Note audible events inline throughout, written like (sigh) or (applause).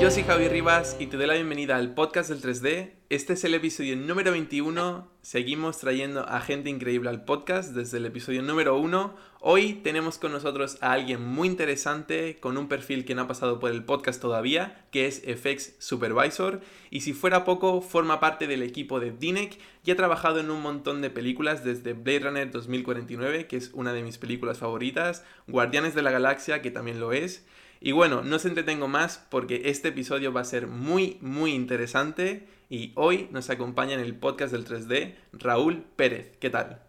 Yo soy Javi Rivas y te doy la bienvenida al podcast del 3D. Este es el episodio número 21. Seguimos trayendo a gente increíble al podcast desde el episodio número 1. Hoy tenemos con nosotros a alguien muy interesante con un perfil que no ha pasado por el podcast todavía, que es FX Supervisor. Y si fuera poco, forma parte del equipo de DINEC y ha trabajado en un montón de películas desde Blade Runner 2049, que es una de mis películas favoritas, Guardianes de la Galaxia, que también lo es. Y bueno, no se entretengo más porque este episodio va a ser muy, muy interesante y hoy nos acompaña en el podcast del 3D Raúl Pérez. ¿Qué tal?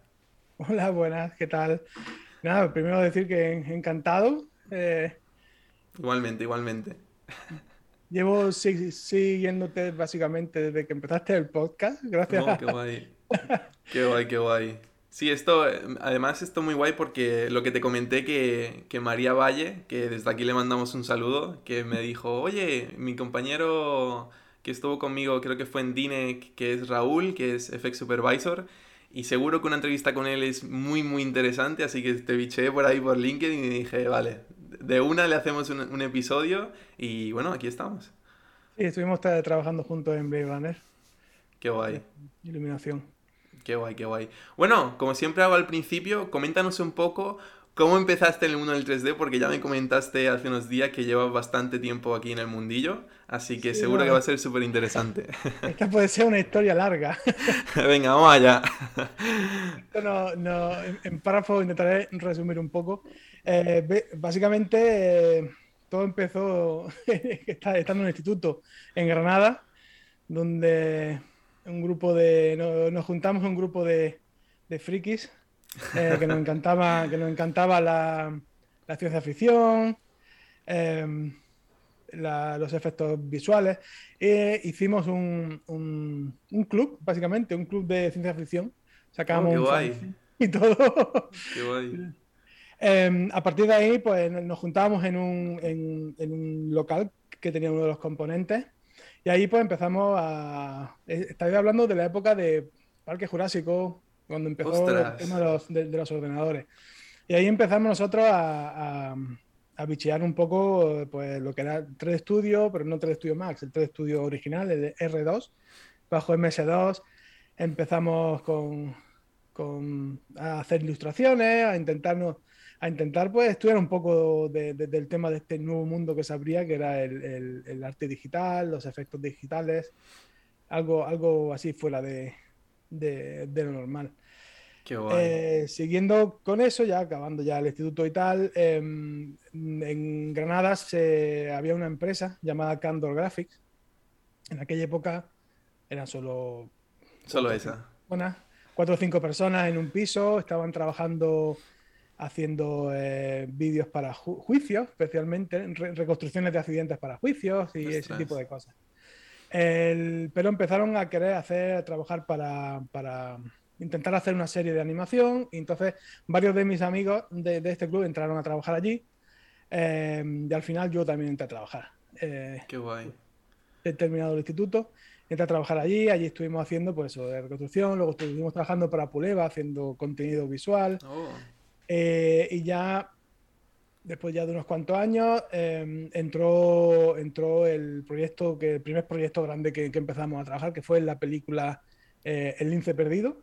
Hola, buenas, ¿qué tal? Nada, primero decir que encantado. Eh, igualmente, igualmente. Llevo siguiéndote básicamente desde que empezaste el podcast. Gracias. Oh, qué guay. qué guay, qué guay. Sí, esto, además esto muy guay porque lo que te comenté que, que, María Valle, que desde aquí le mandamos un saludo, que me dijo, oye, mi compañero que estuvo conmigo, creo que fue en DINEC, que es Raúl, que es FX Supervisor, y seguro que una entrevista con él es muy, muy interesante, así que te biché por ahí por LinkedIn y dije, vale, de una le hacemos un, un episodio y bueno, aquí estamos. Sí, estuvimos trabajando juntos en Blade Runner. Qué guay. Iluminación. Qué guay, qué guay. Bueno, como siempre hago al principio, coméntanos un poco cómo empezaste en el mundo del 3D, porque ya me comentaste hace unos días que llevas bastante tiempo aquí en el mundillo, así que seguro que va a ser súper interesante. (laughs) Esta puede ser una historia larga. (laughs) Venga, vamos allá. (laughs) no, no, en párrafo intentaré resumir un poco. Eh, básicamente, eh, todo empezó estando en un instituto en Granada, donde un grupo de. Nos, juntamos un grupo de, de frikis eh, que nos encantaba, que nos encantaba la, la ciencia ficción, em, los efectos visuales. E hicimos un, un, club, básicamente, un club de ciencia ficción. Sacamos oh, un y todo. Qué guay. Em, a partir de ahí, pues nos juntábamos en un, en, en un local que tenía uno de los componentes y ahí pues empezamos a... Eh, Estaba hablando de la época de Parque Jurásico, cuando empezó el tema de los, ordenadores. Y ahí empezamos nosotros a, a, bichear un poco pues, lo que era 3D Studio, pero no 3D Studio Max, el 3D Studio original, el de R2, bajo MS2. Empezamos con, con a hacer ilustraciones, a intentarnos a intentar pues estudiar un poco del tema de este nuevo mundo que se abría, que era el, arte digital, los efectos digitales, algo, algo así fuera de, lo normal. Qué eh, siguiendo con eso, ya acabando ya el instituto y tal, em, en Granada se, había una empresa llamada Candor Graphics. En aquella época eran solo... Solo esa. cuatro o cinco personas en un piso, estaban trabajando haciendo eh, vídeos para juicios, especialmente reconstrucciones de accidentes para juicios y ese tipo de cosas. pero empezaron a querer hacer, trabajar para, para, intentar hacer una serie de animación y entonces varios de mis amigos de, este club entraron a trabajar allí eh, y al final yo también entré a trabajar. Eh, Qué guay. He terminado el instituto, entré a trabajar allí, allí estuvimos haciendo pues eso, de reconstrucción, luego estuvimos trabajando para Puleva haciendo contenido visual. Oh. Eh, y ya, después ya de unos cuantos años, em, entró, entró el proyecto, que, el primer proyecto grande que, empezamos a trabajar, que fue la película eh, El lince perdido.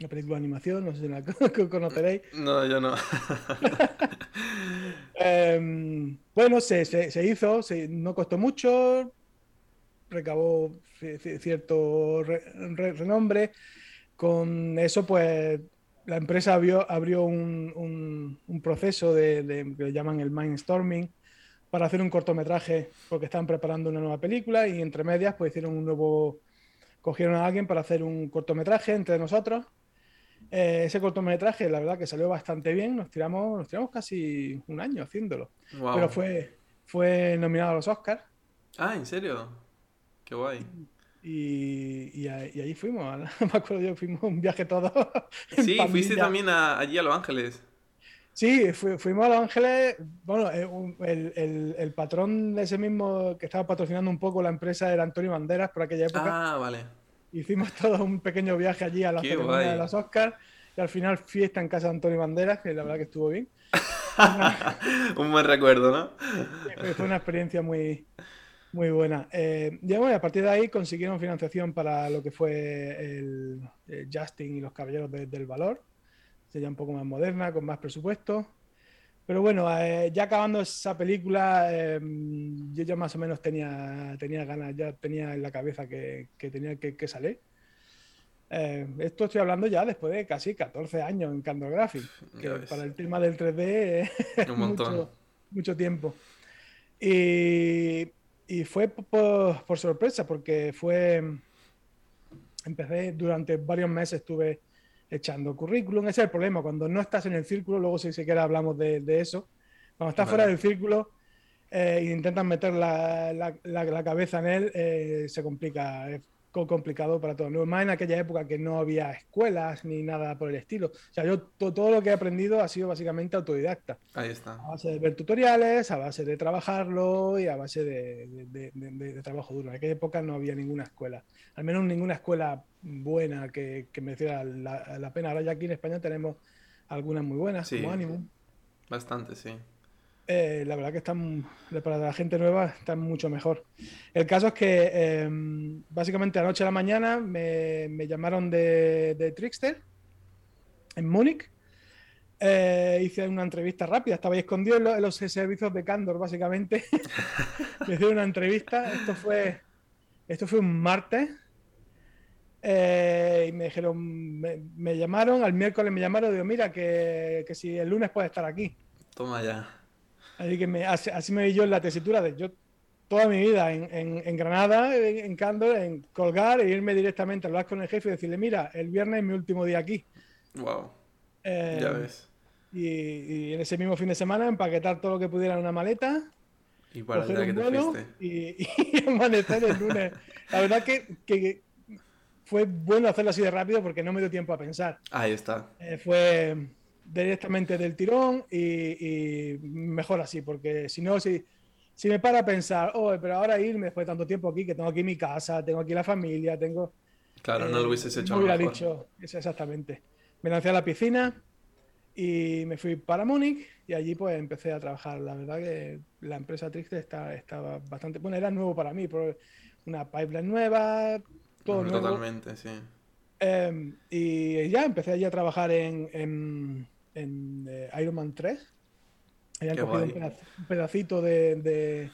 Una película de animación, no sé si la (laughs) conoceréis. No, yo no. (laughs) Em, bueno, se, hizo, no costó mucho, recabó cierto renombre. Con eso, pues la empresa abrió, abrió un, proceso de, que le llaman el Mindstorming para hacer un cortometraje porque estaban preparando una nueva película y entre medias pues hicieron un nuevo, cogieron a alguien para hacer un cortometraje entre nosotros. Eh, ese cortometraje la verdad que salió bastante bien, nos tiramos, nos tiramos casi un año haciéndolo, pero fue, fue nominado a los Oscars. Ah, ¿en serio? Qué guay. Y, y, ahí fuimos, (laughs) me acuerdo yo, fuimos un viaje todo. (laughs) Sí, fuiste también allí a Los Ángeles. Sí, fuimos a Los Ángeles. Bueno, eh, el, el, el, patrón de ese mismo que estaba patrocinando un poco la empresa era Antonio Banderas por aquella época. Ah, vale. Hicimos todo un pequeño viaje allí a la ceremonia de los Oscars y al final fiesta en casa de Antonio Banderas, que la verdad que estuvo bien. (laughs) un buen recuerdo, ¿no? fue una experiencia muy, Muy buena. Eh, ya bueno, a partir de ahí consiguieron financiación para lo que fue el, Justin y los Caballeros del Valor. Sería un poco más moderna, con más presupuesto. Pero bueno, eh, ya acabando esa película, em, yo ya más o menos tenía, tenía ganas, ya tenía en la cabeza que, tenía que, salir. Eh, esto estoy hablando ya después de casi 14 años en Candor Graphics, que para el tema del 3D es mucho, mucho, tiempo. Y, y fue por, por, sorpresa, porque fue. Empecé durante varios meses, estuve echando currículum. Ese es el problema. Cuando no estás en el círculo, luego si siquiera hablamos de, eso. Cuando estás fuera del círculo eh, e intentas meter la, la, cabeza en él, eh, se complica. Complicado para todo. Más en aquella época que no había escuelas ni nada por el estilo. O sea, yo todo lo que he aprendido ha sido básicamente autodidacta. Ahí está. A base de ver tutoriales, a base de trabajarlo y a base de, de trabajo duro. En aquella época no había ninguna escuela. Al menos ninguna escuela buena que, que mereciera la, la, pena. Ahora ya aquí en España tenemos algunas muy buenas, como Ánimo. Bastante, sí. Eh, la verdad que están, para la gente nueva, están mucho mejor. El caso es que em, básicamente anoche a la mañana me, me llamaron de, de, Trickster en Múnich. Eh, hice una entrevista rápida, estaba ahí escondido en los, servicios de Candor, básicamente. (laughs) hice una entrevista. Esto fue, esto fue un martes eh, y me dijeron, me, llamaron, al miércoles me llamaron, digo, mira, que, que, si el lunes puede estar aquí. Toma ya. Así que me, así, me vi yo en la tesitura de yo toda mi vida en, en, Granada, en, Candor, en colgar e irme directamente a hablar con el jefe y decirle, mira, el viernes es mi último día aquí. Wow. Eh, ya ves. Y, en ese mismo fin de semana empaquetar todo lo que pudiera en una maleta. Y para el día que te fuiste. Y, (laughs) y, amanecer el lunes. La verdad que, que fue bueno hacerlo así de rápido porque no me dio tiempo a pensar. Ahí está. Eh, fue directamente del tirón y, mejor así, porque si no, si, si me para a pensar, oh, pero ahora irme después de tanto tiempo aquí, que tengo aquí mi casa, tengo aquí la familia, tengo... Claro, no lo hubieses hecho. No hubiera dicho, eso exactamente. Me lancé a la piscina y me fui para Múnich y allí pues empecé a trabajar. La verdad que la empresa Triste está, estaba bastante... Bueno, era nuevo para mí, pero una pipeline nueva, Totalmente, sí. Em, y ya empecé allí a trabajar en, en, eh, Iron Man 3. Habían cogido un, pedacito de,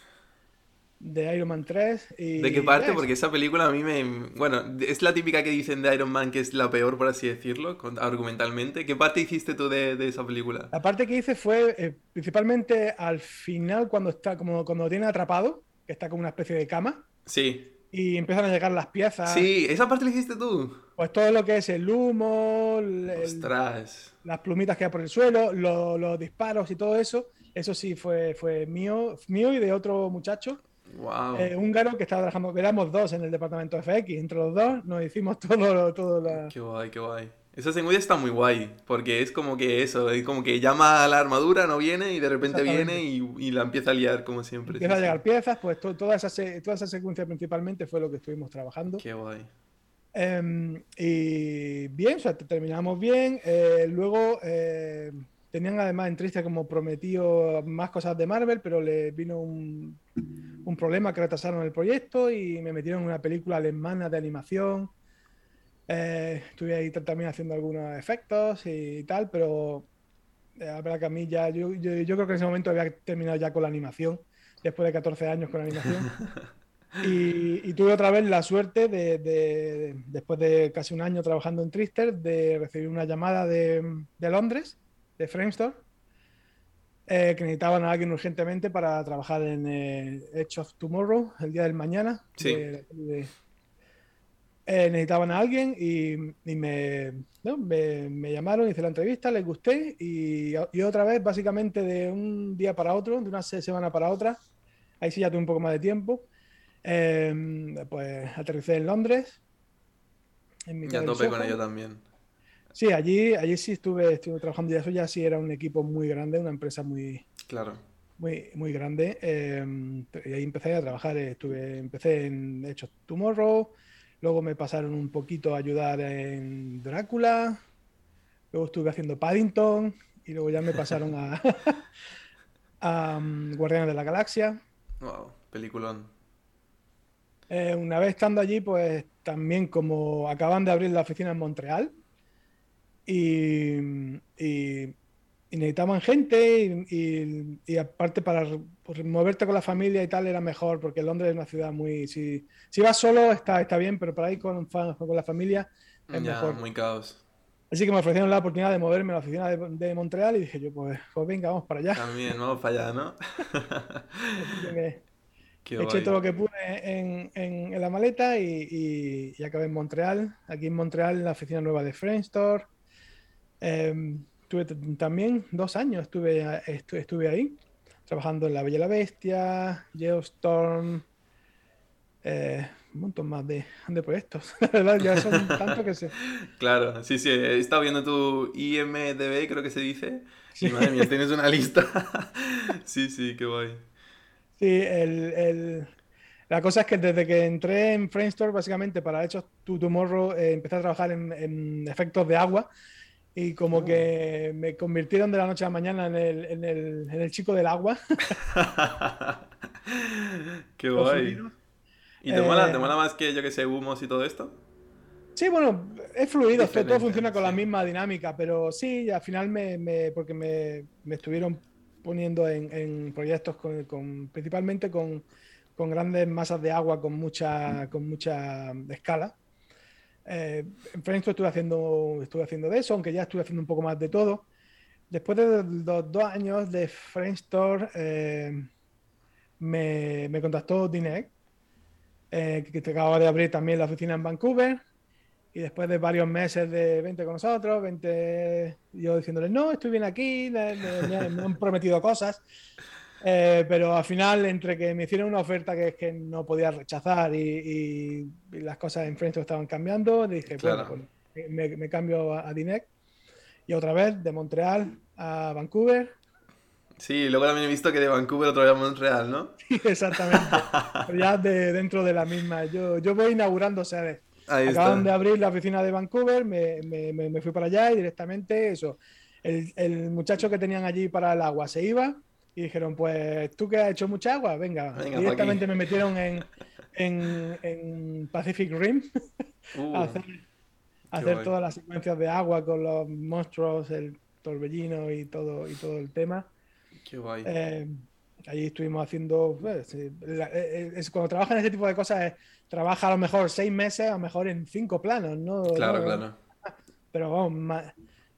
de, Iron Man 3. Y, ¿De qué parte? Porque esa película a mí me... Bueno, es la típica que dicen de Iron Man que es la peor, por así decirlo, argumentalmente. ¿Qué parte hiciste tú de, esa película? La parte que hice fue eh, principalmente al final, cuando está como cuando lo tiene atrapado, que está como una especie de cama. Sí y empiezan a llegar las piezas. Sí, esa parte la hiciste tú. Pues todo lo que es el humo, las plumitas que hay por el suelo, los disparos y todo eso, eso sí fue, fue mío, mío y de otro muchacho. Wow. Eh, húngaro que estaba trabajando, éramos dos en el departamento FX, entre los dos nos hicimos (laughs) todo, todo la... Qué guay, qué guay. Esa secuencia está muy guay, porque es como que eso, es como que llama a la armadura, no viene, y de repente viene y, la empieza a liar, como siempre. Empieza a llegar piezas, pues toda, esa toda esa secuencia principalmente fue lo que estuvimos trabajando. Qué guay. Em, y bien, o sea, terminamos bien. Eh, luego eh, tenían además en Triste como prometido más cosas de Marvel, pero le vino un, un problema que retrasaron el proyecto y me metieron en una película alemana de animación eh, estuve ahí también haciendo algunos efectos y tal, pero eh, la verdad que a mí ya, yo, yo, creo que en ese momento había terminado ya con la animación, después de 14 años con la animación. (laughs) y, tuve otra vez la suerte de, después de casi un año trabajando en Trister, de recibir una llamada de, de Londres, de Framestore, eh, que necesitaban a alguien urgentemente para trabajar en Edge of Tomorrow, el día del mañana, sí. Eh, necesitaban a alguien y, me, me, llamaron, hice la entrevista, les gusté y, otra vez, básicamente de un día para otro, de una semana para otra, ahí sí ya tuve un poco más de tiempo, em, pues aterricé en Londres. En ya tope con ello también. Sí, allí, allí sí estuve, estuve trabajando y eso ya sí era un equipo muy grande, una empresa muy... Claro. Muy, muy grande. Em, y ahí empecé a trabajar, estuve, empecé en Hecho Tomorrow, Luego me pasaron un poquito a ayudar en Drácula. Luego estuve haciendo Paddington. Y luego ya me pasaron a, (laughs) a um, Guardianes de la Galaxia. Wow, peliculón. Eh, una vez estando allí, pues también como acaban de abrir la oficina en Montreal y, y, necesitaban gente y, aparte para pues, moverte con la familia y tal era mejor porque Londres es una ciudad muy... Si, si vas solo está, está bien, pero para ir con, con la familia es mejor. Muy caos. Así que me ofrecieron la oportunidad de moverme a la oficina de, Montreal y dije yo, pues, pues, venga, vamos para allá. También, vamos para allá, ¿no? (laughs) (laughs) Eché todo lo que pude en, en, la maleta y, y, acabé en Montreal. Aquí en Montreal, en la oficina nueva de Framestore. Eh, estuve también dos años, estuve, estuve, estuve, ahí, trabajando en La Bella y la Bestia, Geostorm, eh, un montón más de, de proyectos. (laughs) La verdad, ya son (laughs) tantos que se... Claro, sí, sí, he estado viendo tu IMDB, creo que se dice. Sí. Y madre mía, tienes una (laughs) lista. sí, sí, qué guay. Sí, el, el, la cosa es que desde que entré en Framestore, básicamente para Hechos to Tomorrow, eh, empecé a trabajar en, en, efectos de agua y como oh. que me convirtieron de la noche a la mañana en el, en el, en el chico del agua. (laughs) qué guay. ¿Y te, mola, te, eh, mola, más que, yo que sé, humos y todo esto? Sí, bueno, es fluido, todo funciona con la misma dinámica, pero sí, al final me, me porque me, me, estuvieron poniendo en, en proyectos con, con, principalmente con, con, grandes masas de agua con mucha, con mucha escala. Eh, en Framestore estuve haciendo, estuve haciendo de eso, aunque ya estuve haciendo un poco más de todo. Después de dos años de Framestore, eh, me, me contactó Dinec eh, que acaba de abrir también la oficina en Vancouver. Y después de varios meses de vente con nosotros, vente yo diciéndole no, estoy bien aquí, me, han prometido cosas. Eh, pero al final, entre que me hicieron una oferta que es que no podía rechazar y, las cosas en frente estaban cambiando, dije, bueno, pues, me, cambio a, a Dinec. Y otra vez, de Montreal a Vancouver, Sí, luego también he visto que de Vancouver otra vez a Montreal, ¿no? (laughs) Sí, exactamente. ya de, dentro de la misma. Yo, yo voy inaugurando sedes. Acaban de abrir la oficina de Vancouver, me, me, me, fui para allá y directamente eso. El, el, muchacho que tenían allí para el agua se iba y dijeron, pues tú que has hecho mucha agua, venga. directamente me metieron en, en, en Pacific Rim (laughs) uh, a hacer, hacer todas las secuencias de agua con los monstruos, el torbellino y todo, y todo el tema. Qué guay. Eh, allí estuvimos haciendo. Pues, eh, eh, es, cuando trabajas en ese tipo de cosas, trabaja a lo mejor seis meses, a lo mejor en cinco planos, ¿no? Claro, claro. Pero vamos,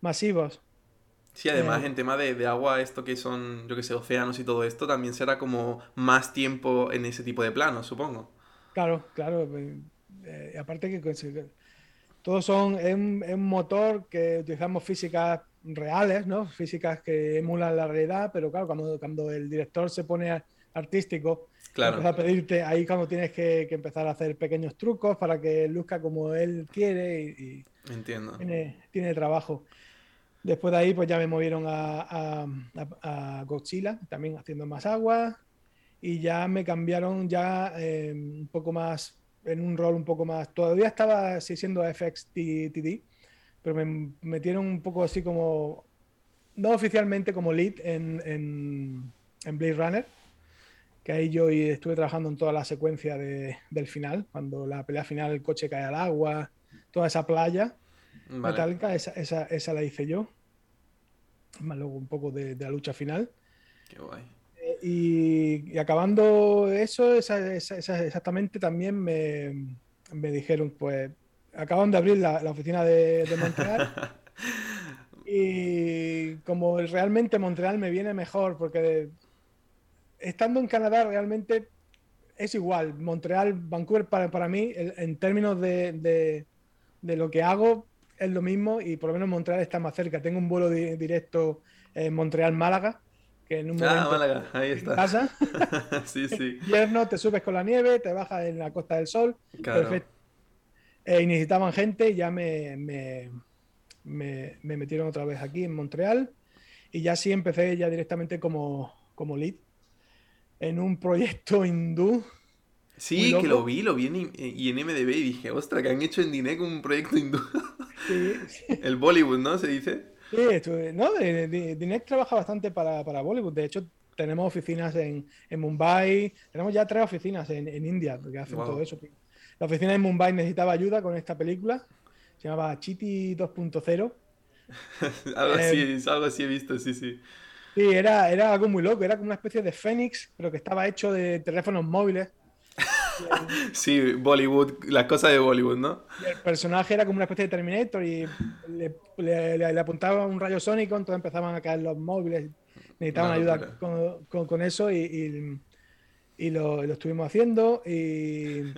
masivos. Sí, además en tema de, de, agua, esto que son, yo que sé, océanos y todo esto, también será como más tiempo en ese tipo de planos, supongo. Claro, claro. aparte que todos son, es un, motor que utilizamos físicas reales, ¿no? Físicas que emulan la realidad, pero claro, cuando, cuando el director se pone artístico, claro. empieza a pedirte, ahí cuando tienes que, empezar a hacer pequeños trucos para que luzca como él quiere y, Entiendo. Tiene, trabajo. Después de ahí, pues ya me movieron a, a, Godzilla, también haciendo más agua, y ya me cambiaron ya eh, un poco más en un rol un poco más. Todavía estaba siendo FX TD, pero me metieron un poco así como. No oficialmente como lead en, en, en Blade Runner, que ahí yo estuve trabajando en toda la secuencia de, del final, cuando la pelea final el coche cae al agua, toda esa playa metálica, esa, esa, esa, la hice yo. Más luego un poco de, de la lucha final. Qué guay y, acabando eso, exactamente también me, me, dijeron, pues, acaban de abrir la, oficina de, de Montreal. (laughs) y como realmente Montreal me viene mejor, porque estando en Canadá realmente es igual. Montreal, Vancouver para, para mí, en términos de, de, de, lo que hago, es lo mismo y por lo menos Montreal está más cerca. Tengo un vuelo directo en Montreal-Málaga que en un ah, momento Málaga, ahí está. Casa. (laughs) sí, (laughs) sí. invierno te subes con la nieve, te bajas en la Costa del Sol. Perfecto. Eh, y necesitaban gente, ya me, me, me, me, metieron otra vez aquí en Montreal y ya sí empecé ya directamente como, como lead en un proyecto (laughs) hindú. Sí, que lo vi, lo vi en, y en MDB y dije, ostra, que han hecho en Dinec un proyecto hindú. Sí, El Bollywood, ¿no? Se dice. Sí, no, Dinec trabaja bastante para, para, Bollywood. De hecho, tenemos oficinas en, Mumbai, tenemos ya tres oficinas en, India que hacen todo eso. La oficina en Mumbai necesitaba ayuda con esta película, se llamaba Chiti 2.0. (laughs) algo, así, eh, algo así he visto, sí, sí. Sí, era, era algo muy loco, era como una especie de Fénix, pero que estaba hecho de teléfonos móviles. Sí, Bollywood, las cosas de Bollywood, ¿no? el personaje era como una especie de Terminator y le, apuntaba un rayo sónico, entonces empezaban a caer los móviles. Necesitaban ayuda con, eso y, y, lo, estuvimos haciendo. Y (laughs)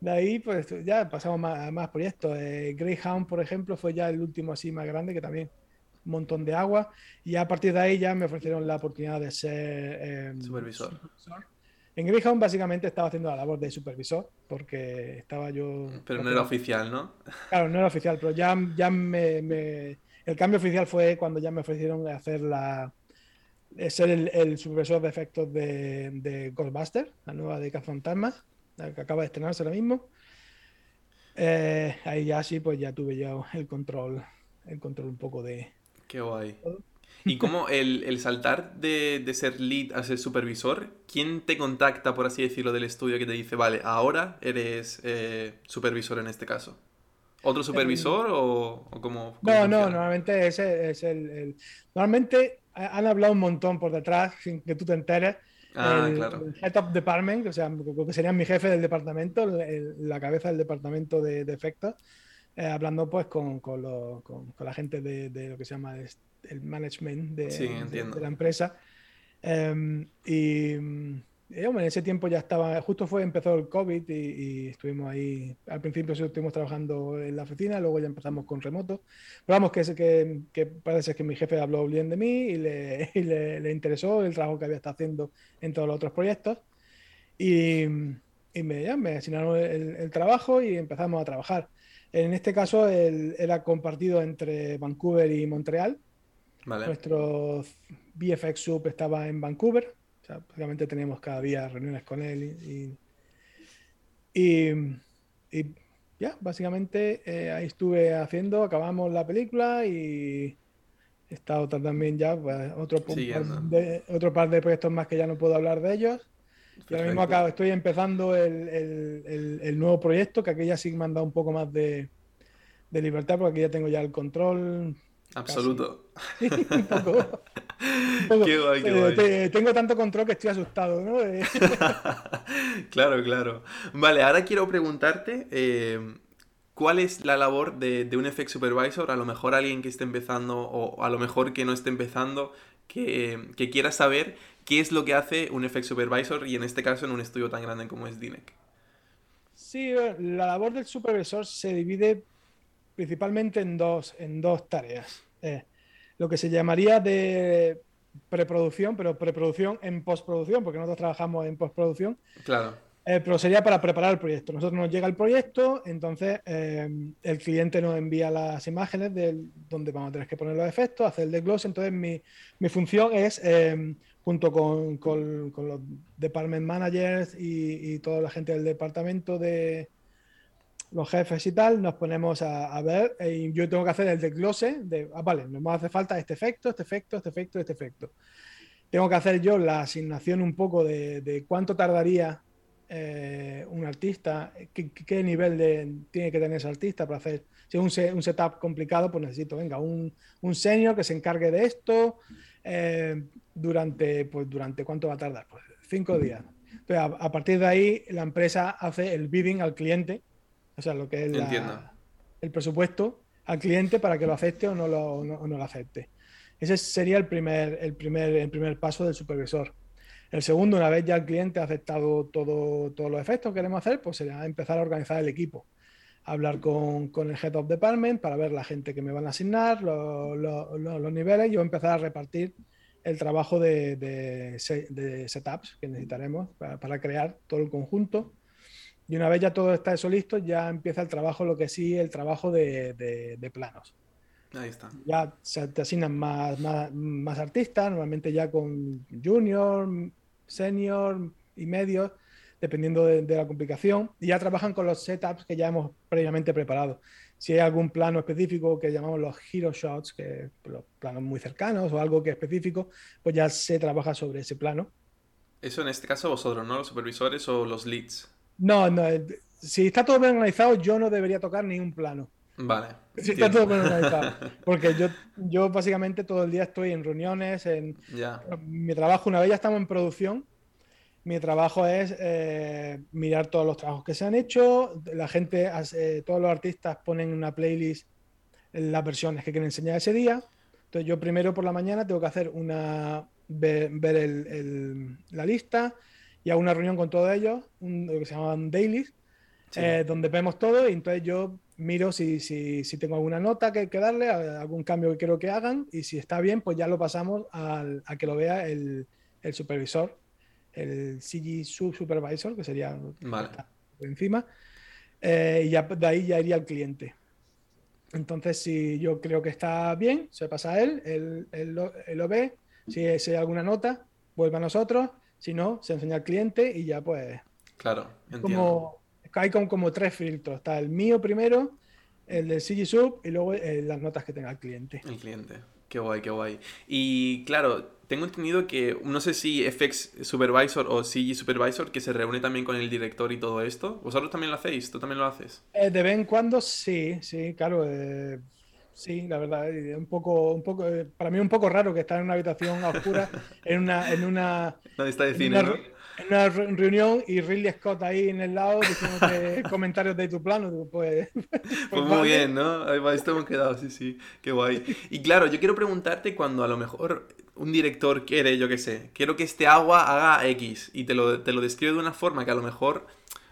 de ahí, pues ya pasamos más, más proyectos. Eh, Greyhound, por ejemplo, fue ya el último así más grande que también un montón de agua. Y a partir de ahí ya me ofrecieron la oportunidad de ser em, supervisor. En Greyhound básicamente estaba haciendo la labor de supervisor porque estaba yo... Pero no era oficial, ¿no? Claro, no era oficial, pero ya, ya me, El cambio oficial fue cuando ya me ofrecieron hacer la... ser el, supervisor de efectos de, de Ghostbusters, la nueva de Cazafantasmas, la que acaba de estrenarse ahora mismo. Eh, ahí ya sí, pues ya tuve ya el control, el control un poco de, Qué guay. (laughs) ¿Y cómo el, saltar de, ser lead a ser supervisor, quién te contacta, por así decirlo, del estudio que te dice, vale, ahora eres eh, supervisor en este caso? ¿Otro eh, supervisor o, cómo, No, no, normalmente ese es el, Normalmente han hablado un montón por detrás sin que tú te enteres. Ah, claro. El Head of Department, o sea, que sería mi jefe del departamento, la cabeza del departamento de, efectos, eh, hablando pues con, con, la gente de, lo que se llama el management de, la empresa. Em, y, en ese tiempo ya estaba, justo fue, empezó el COVID y, estuvimos ahí, al principio estuvimos trabajando en la oficina, luego ya empezamos con remoto. Pero vamos, que, que, que parece que mi jefe habló bien de mí y, le, (laughs) le, interesó el trabajo que había estado haciendo en todos los otros proyectos. Y, y me, me asignaron el, el, trabajo y empezamos a trabajar. En este caso era compartido entre Vancouver y Montreal. Nuestro VFX Sub estaba en Vancouver. O sea, prácticamente teníamos cada día reuniones con él. Y, ya, básicamente eh, ahí estuve haciendo, acabamos la película y he estado también ya pues, otro, par de, otro par de proyectos más que ya no puedo hablar de ellos. Y ahora mismo acabo, estoy empezando el, nuevo proyecto, que aquí ya sí me han dado un poco más de, libertad, porque aquí ya tengo ya el control. Absoluto. (laughs) un poco. Qué guay, qué guay. tengo tanto control que estoy asustado, ¿no? (laughs) claro, claro. Vale, ahora quiero preguntarte. Eh, ¿Cuál es la labor de, un FX Supervisor? A lo mejor alguien que esté empezando o a lo mejor que no esté empezando, que, que quiera saber ¿Qué es lo que hace un FX Supervisor y en este caso en un estudio tan grande como es DINEC? Sí, la labor del supervisor se divide principalmente en dos, en dos tareas. Eh, lo que se llamaría de preproducción, pero preproducción en postproducción, porque nosotros trabajamos en postproducción. Claro. Eh, pero sería para preparar el proyecto. Nosotros nos llega el proyecto, entonces eh, el cliente nos envía las imágenes de donde vamos a tener que poner los efectos, hacer el desglose. Entonces mi, mi función es junto con, con, los department managers y, toda la gente del departamento de los jefes y tal, nos ponemos a, ver eh, y yo tengo que hacer el desglose de, ah, vale, nos hace falta este efecto, este efecto, este efecto, este efecto. Tengo que hacer yo la asignación un poco de, de cuánto tardaría eh, un artista, qué, nivel de, tiene que tener ese artista para hacer. Si es un, un setup complicado, pues necesito, venga, un, un senior que se encargue de esto, eh, durante, pues, durante cuánto va a tardar, pues cinco días. a, partir de ahí, la empresa hace el bidding al cliente, o sea, lo que es el presupuesto al cliente para que lo acepte o no lo, no, lo acepte. Ese sería el primer, el, primer, el primer paso del supervisor. El segundo, una vez ya el cliente ha aceptado todo, todos los efectos que queremos hacer, pues sería empezar a organizar el equipo. Hablar con, con, el Head of Department para ver la gente que me van a asignar, los, los, los niveles, y yo empezar a repartir el trabajo de, de, setups que necesitaremos para, crear todo el conjunto. Y una vez ya todo está eso listo, ya empieza el trabajo, lo que sí, el trabajo de, planos. Ahí está. Ya se te asignan más, más, artistas, normalmente ya con junior, senior y medios, dependiendo de, la complicación. Y ya trabajan con los setups que ya hemos previamente preparado si hay algún plano específico que llamamos los hero shots, que los planos muy cercanos o algo que es específico, pues ya se trabaja sobre ese plano. Eso en este caso vosotros, ¿no? Los supervisores o los leads. No, no. Eh, si está todo bien organizado, yo no debería tocar ni un plano. Vale. Si está todo bien organizado. (laughs) Porque yo, yo básicamente todo el día estoy en reuniones, en mi trabajo, una vez ya estamos en producción, mi trabajo es eh, mirar todos los trabajos que se han hecho. La gente, eh, todos los artistas ponen en una playlist las versiones que quieren enseñar ese día. Entonces yo primero por la mañana tengo que hacer una ver, la lista y hago una reunión con todos ellos, un, lo que se llaman dailies, eh, donde vemos todo y entonces yo miro si, si, si tengo alguna nota que, que, darle, algún cambio que quiero que hagan y si está bien, pues ya lo pasamos al, a que lo vea el, el supervisor el CG Supervisor, que sería por encima, eh, y ya de ahí ya iría al cliente. Entonces, si yo creo que está bien, se pasa a él, él, lo, ve, si, hay alguna nota, vuelve a nosotros, si no, se enseña al cliente y ya pues... Claro, entiendo. Hay como, como, tres filtros, está el mío primero, el del CG Sub y luego eh, las notas que tenga el cliente. El cliente. Qué guay, qué guay. Y claro, tengo entendido que, no sé si FX Supervisor o CG Supervisor, que se reúne también con el director y todo esto. ¿Vosotros también lo hacéis? ¿Tú también lo haces? Eh, de vez en cuando sí, sí, claro. Eh, sí, la verdad, un poco, un poco, eh, para mí un poco raro que estar en una habitación oscura, (laughs) en una, en una, Nadie está de cine, ¿no? en una reunión y Ridley Scott ahí en el lado diciendo (laughs) comentarios de tu plano. pues, (laughs) pues, pues muy bien, ¿no? Ahí hemos quedado, sí, sí, qué guay. Y claro, yo quiero preguntarte cuando a lo mejor un director quiere, yo qué sé, quiero que este agua haga X y te lo, te lo describe de una forma que a lo mejor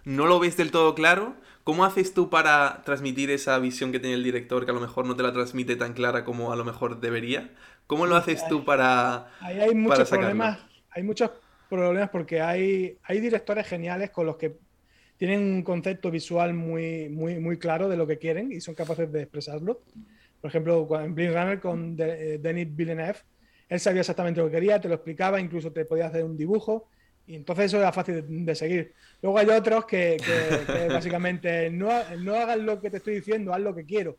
no lo ves del todo claro. ¿Cómo haces tú para transmitir esa visión que tiene el director que a lo mejor no te la transmite tan clara como a lo mejor debería? ¿Cómo lo haces tú para... Ahí hay muchos problemas, hay muchos problemas porque hay, hay directores geniales con los que tienen un concepto visual muy, muy, muy claro de lo que quieren y son capaces de expresarlo. Por ejemplo, en Blade Runner con eh, Denis Villeneuve, él sabía exactamente lo que quería, te lo explicaba, incluso te podía hacer un dibujo. Y entonces eso era fácil de, seguir. Luego hay otros que, (laughs) básicamente no, no hagas lo que te estoy diciendo, haz lo que quiero.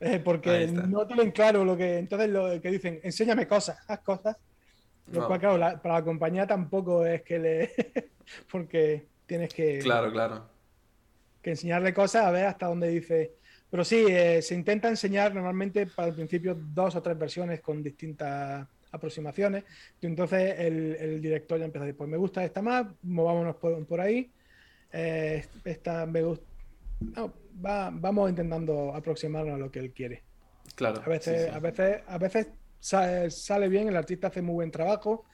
Eh, porque no tienen claro lo que. Entonces lo que dicen, enséñame cosas, haz cosas. Lo cual, claro, para la compañía tampoco es que le. (laughs) porque tienes que. Claro, claro. Que enseñarle cosas a ver hasta dónde dice. Pero sí, eh, se intenta enseñar normalmente para el principio dos o tres versiones con distintas aproximaciones. Y entonces el, director ya empieza a decir, pues me gusta esta más, movámonos por, ahí. Eh, esta me gusta. vamos intentando aproximarnos a lo que él quiere. Claro. A veces, a veces, a veces sale, bien, el artista hace muy buen trabajo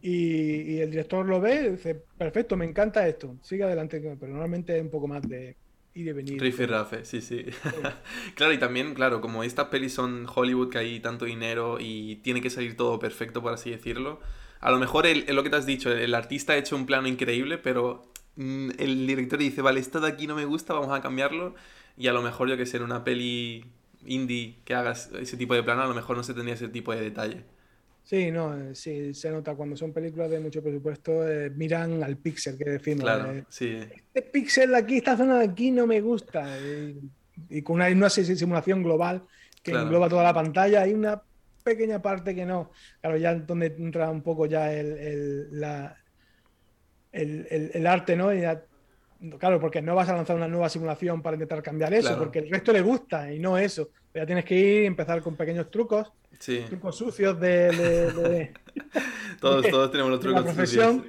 y, el director lo ve y dice, perfecto, me encanta esto, sigue adelante, pero normalmente es un poco más de y venir. Riff y Rafe, sí, sí. (laughs) claro, y también, claro, como estas pelis son Hollywood, que hay tanto dinero y tiene que salir todo perfecto, por así decirlo, a lo mejor es lo que te has dicho, el, artista ha hecho un plano increíble, pero mm, el director dice, vale, esto de aquí no me gusta, vamos a cambiarlo, y a lo mejor yo que sé, en una peli indie que hagas ese tipo de plano, a lo mejor no se tendría ese tipo de detalle. Sí, no, eh, sí, se nota cuando son películas de mucho presupuesto, eh, miran al píxel que decimos. Claro, eh, sí. Este píxel de aquí, esta zona de aquí no me gusta. y con una, una, simulación global que engloba toda la pantalla, hay una pequeña parte que no. Claro, ya donde entra un poco ya el, el, la, el, el arte, ¿no? Ya Claro, porque no vas a lanzar una nueva simulación para intentar cambiar eso, porque el resto le gusta y no eso. Ya tienes que ir y empezar con pequeños trucos, trucos sucios de, (laughs) todos, todos tenemos los trucos la profesión,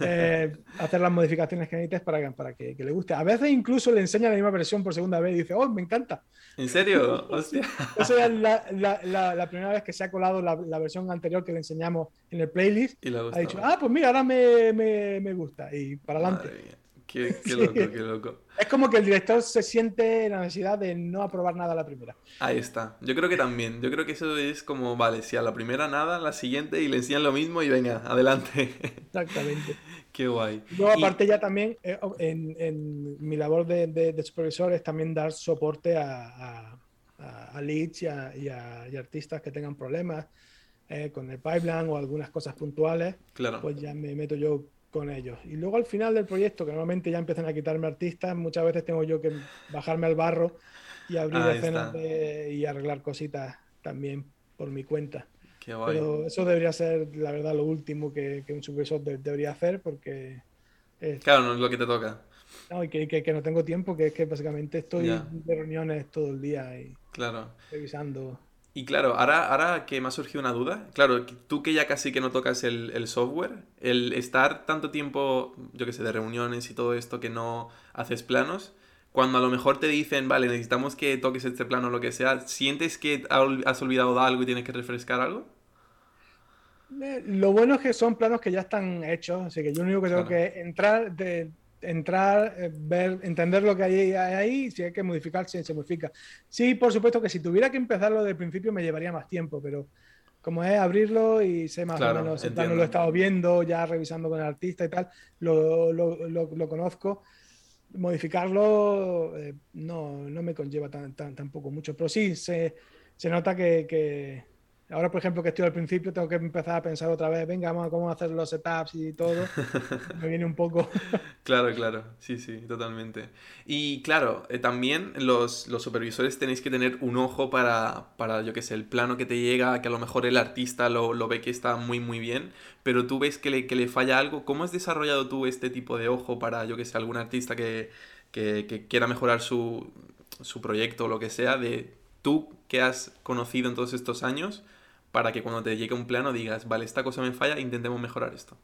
eh, hacer las modificaciones que necesites para, para que, le guste. A veces incluso le enseña la misma versión por segunda vez y dice, oh, me encanta. ¿En serio? Hostia. Esa es la, primera vez que se ha colado la, versión anterior que le enseñamos en el playlist. Y ha dicho, ah, pues mira, ahora me, me, gusta. Y para adelante. Qué, (laughs) loco, qué loco. Es como que el director se siente la necesidad de no aprobar nada a la primera. Ahí está. Yo creo que también. Yo creo que eso es como, vale, si a la primera nada, a la siguiente y le enseñan lo mismo y venga, adelante. Exactamente. (laughs) Qué guay. Luego, aparte, ya también eh, en, mi labor de, supervisor es también dar soporte a, a, leads y, y a, artistas que tengan problemas eh, con el pipeline o algunas cosas puntuales. Claro. Pues ya me meto yo con ellos. Y luego al final del proyecto, que normalmente ya empiezan a quitarme artistas, muchas veces tengo yo que bajarme al barro y abrir escenas y arreglar cositas también por mi cuenta. Qué guay. Pero eso debería ser, la verdad, lo último que, un supervisor debería hacer porque... claro, no es lo que te toca. No, y que, que, no tengo tiempo, que es que básicamente estoy de reuniones todo el día y claro. revisando. Y claro, ahora, ahora que me ha surgido una duda, claro, tú que ya casi que no tocas el, el software, el estar tanto tiempo, yo que sé, de reuniones y todo esto que no haces planos, cuando a lo mejor te dicen, vale, necesitamos que toques este plano o lo que sea, ¿sientes que has olvidado algo y tienes que refrescar algo? Eh, lo bueno es que son planos que ya están hechos, así que yo lo único que tengo que entrar, de, entrar, eh, ver, entender lo que hay ahí, si hay que modificar, si se modifica. Sí, por supuesto que si tuviera que empezarlo desde el principio me llevaría más tiempo, pero como es abrirlo y sé más o menos, plano lo he estado viendo, ya revisando con el artista y tal, lo, lo, lo, conozco. Modificarlo eh, no, no, me conlleva tan, tampoco mucho, pero sí se, se nota que, que Ahora, por ejemplo, que estoy al principio, tengo que empezar a pensar otra vez, venga, vamos a cómo hacer los setups y todo. (laughs) Me viene un poco. (laughs) claro, claro, sí, sí, totalmente. Y claro, eh, también los, los, supervisores tenéis que tener un ojo para, para, yo qué sé, el plano que te llega, que a lo mejor el artista lo, lo ve que está muy, muy bien, pero tú ves que le, que le, falla algo. ¿Cómo has desarrollado tú este tipo de ojo para, yo qué sé, algún artista que, que, que quiera mejorar su, su proyecto o lo que sea, de tú que has conocido en todos estos años? Para que cuando te llegue un plano digas, vale, esta cosa me falla, intentemos mejorar esto.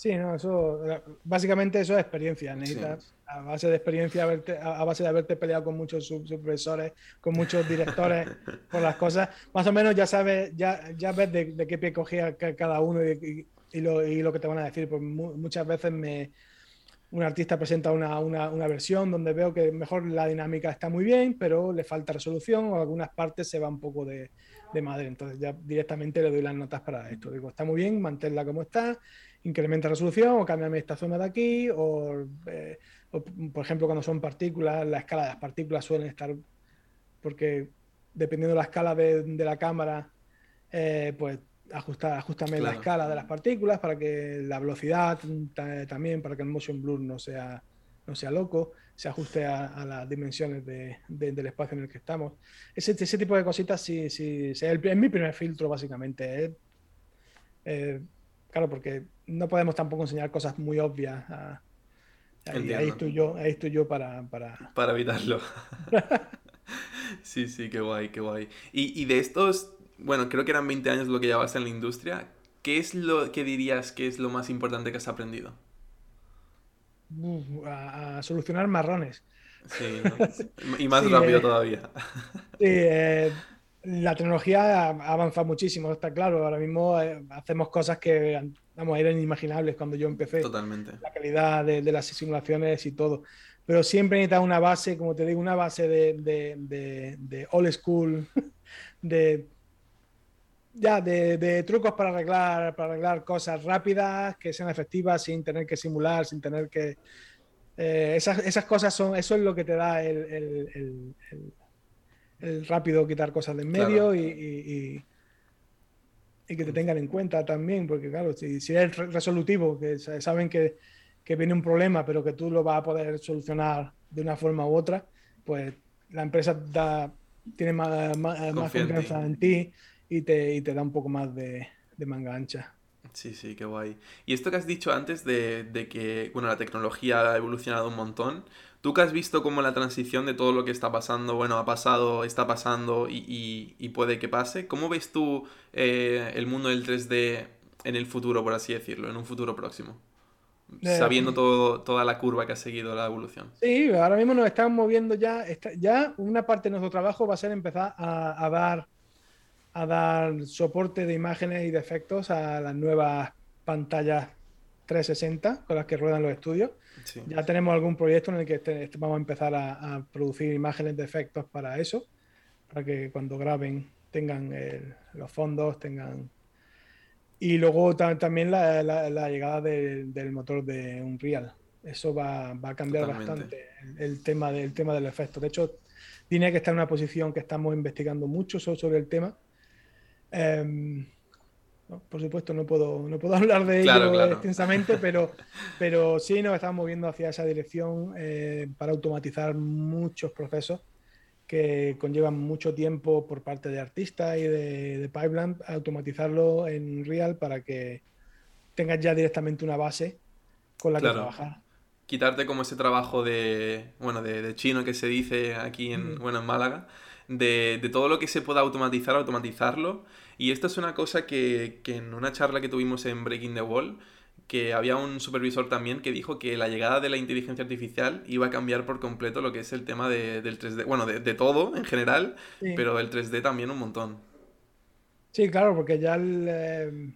Sí, no, eso, básicamente eso es experiencia. Necesitas, a base de experiencia, a base de haberte peleado con muchos supervisores, con muchos directores (laughs) por las cosas, más o menos ya sabes, ya, ya ves de, qué pie cogía cada uno y, lo, y, lo, que te van a decir. Pues muchas veces me, un artista presenta una, una, una, versión donde veo que mejor la dinámica está muy bien, pero le falta resolución o algunas partes se va un poco de, de madre. Entonces ya directamente le doy las notas para esto. Digo, está muy bien, manténla como está, incrementa resolución o cámbiame esta zona de aquí. O, eh, por ejemplo, cuando son partículas, la escala de las partículas suelen estar, porque dependiendo de la escala de, de la cámara, eh, pues ajusta, ajustame la escala de las partículas para que la velocidad también, para que el motion blur no sea, no sea loco se ajuste a, las dimensiones del espacio en el que estamos. Ese, ese tipo de cositas sí, sí, es, mi primer filtro básicamente. ¿eh? Eh, claro, porque no podemos tampoco enseñar cosas muy obvias. ahí, estoy yo, ahí estoy yo para... Para, para evitarlo. (laughs) sí, sí, qué guay, qué guay. Y, y de estos, bueno, creo que eran 20 años lo que llevas en la industria. ¿Qué es lo que dirías que es lo más importante que has aprendido? A, solucionar marrones. Sí, (laughs) y más rápido eh, todavía. Eh, la tecnología ha avanzado muchísimo, está claro. Ahora mismo eh, hacemos cosas que vamos, eran inimaginables cuando yo empecé. Totalmente. La calidad de, las simulaciones y todo. Pero siempre necesita una base, como te digo, una base de, de, de old school, (laughs) de ya, de, trucos para arreglar, para arreglar cosas rápidas, que sean efectivas, sin tener que simular, sin tener que... Eh, esas, cosas son, eso es lo que te da el, rápido quitar cosas de en medio y, y, que te tengan en cuenta también, porque claro, si, si es resolutivo, que saben que, viene un problema, pero que tú lo vas a poder solucionar de una forma u otra, pues la empresa da, tiene más, más, confianza en ti y te, y te da un poco más de, de, manga ancha. Sí, sí, qué guay. Y esto que has dicho antes de, de, que, bueno, la tecnología ha evolucionado un montón, tú que has visto como la transición de todo lo que está pasando, bueno, ha pasado, está pasando y, y, puede que pase, ¿cómo ves tú eh, el mundo del 3D en el futuro, por así decirlo, en un futuro próximo? Eh, Sabiendo todo, toda la curva que ha seguido la evolución. Sí, ahora mismo nos estamos moviendo ya, ya una parte de nuestro trabajo va a ser empezar a, a dar a dar soporte de imágenes y de efectos a las nuevas pantallas 360 con las que ruedan los estudios. Ya tenemos algún proyecto en el que este, este, vamos a empezar a, producir imágenes de efectos para eso, para que cuando graben tengan los fondos, tengan... Y luego también la, llegada del motor de Unreal. Eso va, a cambiar bastante el, tema del tema del efecto. De hecho, tiene que estar en una posición que estamos investigando mucho sobre el tema Em, por supuesto, no puedo, no puedo (laughs) hablar de ello extensamente, (laughs) pero, pero sí nos estamos moviendo hacia esa dirección eh, para automatizar muchos procesos que conllevan mucho tiempo por parte de artistas y de, pipeline, automatizarlo en Real para que tengas ya directamente una base con la que trabajar. Quitarte como ese trabajo de, bueno, de, chino que se dice aquí en, bueno, en Málaga, de, de, todo lo que se pueda automatizar, automatizarlo. Y esto es una cosa que, que en una charla que tuvimos en Breaking the Wall, que había un supervisor también que dijo que la llegada de la inteligencia artificial iba a cambiar por completo lo que es el tema de, del 3D. Bueno, de, todo en general, pero el 3D también un montón. Sí, claro, porque ya eh,